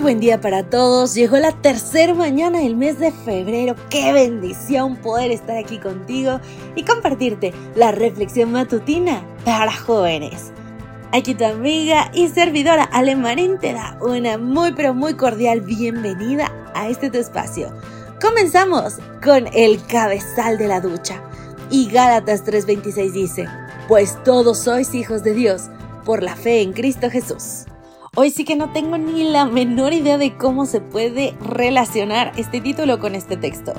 buen día para todos. Llegó la tercera mañana del mes de febrero. Qué bendición poder estar aquí contigo y compartirte la reflexión matutina para jóvenes. Aquí tu amiga y servidora Alemarín te da una muy pero muy cordial bienvenida a este tu espacio. Comenzamos con el cabezal de la ducha. Y Gálatas 3:26 dice, pues todos sois hijos de Dios por la fe en Cristo Jesús. Hoy sí que no tengo ni la menor idea de cómo se puede relacionar este título con este texto.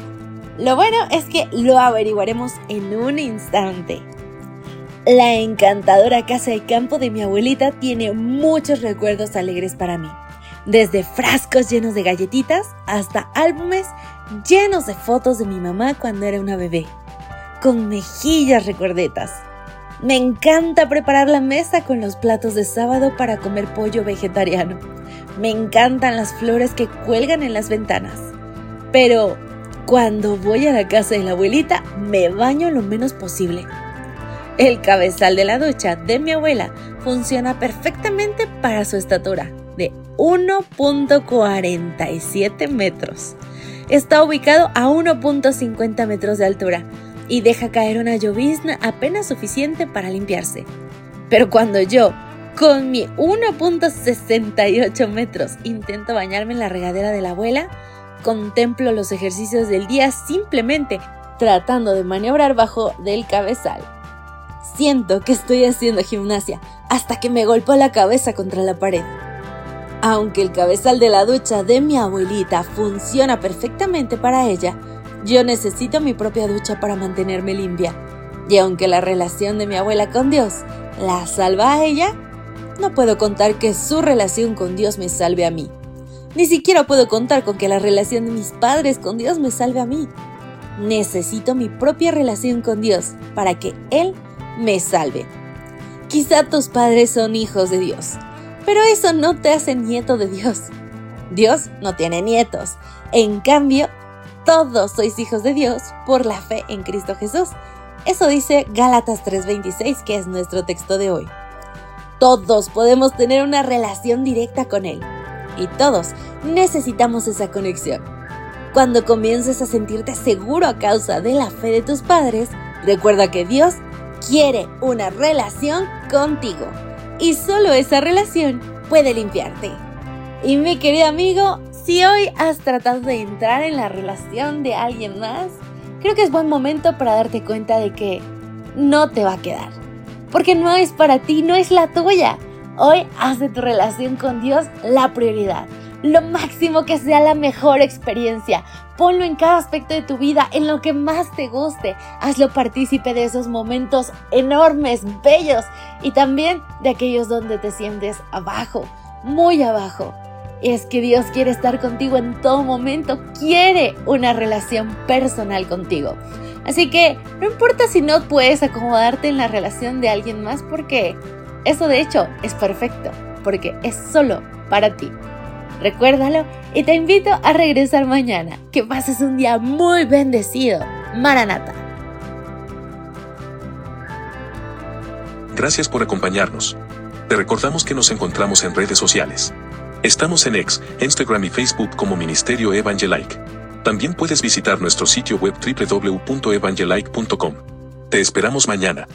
Lo bueno es que lo averiguaremos en un instante. La encantadora casa de campo de mi abuelita tiene muchos recuerdos alegres para mí. Desde frascos llenos de galletitas hasta álbumes llenos de fotos de mi mamá cuando era una bebé. Con mejillas recordetas. Me encanta preparar la mesa con los platos de sábado para comer pollo vegetariano. Me encantan las flores que cuelgan en las ventanas. Pero cuando voy a la casa de la abuelita, me baño lo menos posible. El cabezal de la ducha de mi abuela funciona perfectamente para su estatura, de 1.47 metros. Está ubicado a 1.50 metros de altura y deja caer una llovizna apenas suficiente para limpiarse. Pero cuando yo, con mi 1.68 metros, intento bañarme en la regadera de la abuela, contemplo los ejercicios del día simplemente tratando de maniobrar bajo del cabezal. Siento que estoy haciendo gimnasia hasta que me golpeo la cabeza contra la pared. Aunque el cabezal de la ducha de mi abuelita funciona perfectamente para ella, yo necesito mi propia ducha para mantenerme limpia. Y aunque la relación de mi abuela con Dios la salva a ella, no puedo contar que su relación con Dios me salve a mí. Ni siquiera puedo contar con que la relación de mis padres con Dios me salve a mí. Necesito mi propia relación con Dios para que Él me salve. Quizá tus padres son hijos de Dios, pero eso no te hace nieto de Dios. Dios no tiene nietos. En cambio, todos sois hijos de Dios por la fe en Cristo Jesús. Eso dice Gálatas 3:26, que es nuestro texto de hoy. Todos podemos tener una relación directa con Él. Y todos necesitamos esa conexión. Cuando comiences a sentirte seguro a causa de la fe de tus padres, recuerda que Dios quiere una relación contigo. Y solo esa relación puede limpiarte. Y mi querido amigo, si hoy has tratado de entrar en la relación de alguien más, creo que es buen momento para darte cuenta de que no te va a quedar. Porque no es para ti, no es la tuya. Hoy haz de tu relación con Dios la prioridad. Lo máximo que sea la mejor experiencia. Ponlo en cada aspecto de tu vida, en lo que más te guste. Hazlo partícipe de esos momentos enormes, bellos y también de aquellos donde te sientes abajo, muy abajo es que Dios quiere estar contigo en todo momento, quiere una relación personal contigo. Así que no importa si no puedes acomodarte en la relación de alguien más porque eso de hecho es perfecto, porque es solo para ti. Recuérdalo y te invito a regresar mañana. Que pases un día muy bendecido. Maranata. Gracias por acompañarnos. Te recordamos que nos encontramos en redes sociales. Estamos en X, Instagram y Facebook como Ministerio Evangelike. También puedes visitar nuestro sitio web www.evangelike.com. Te esperamos mañana.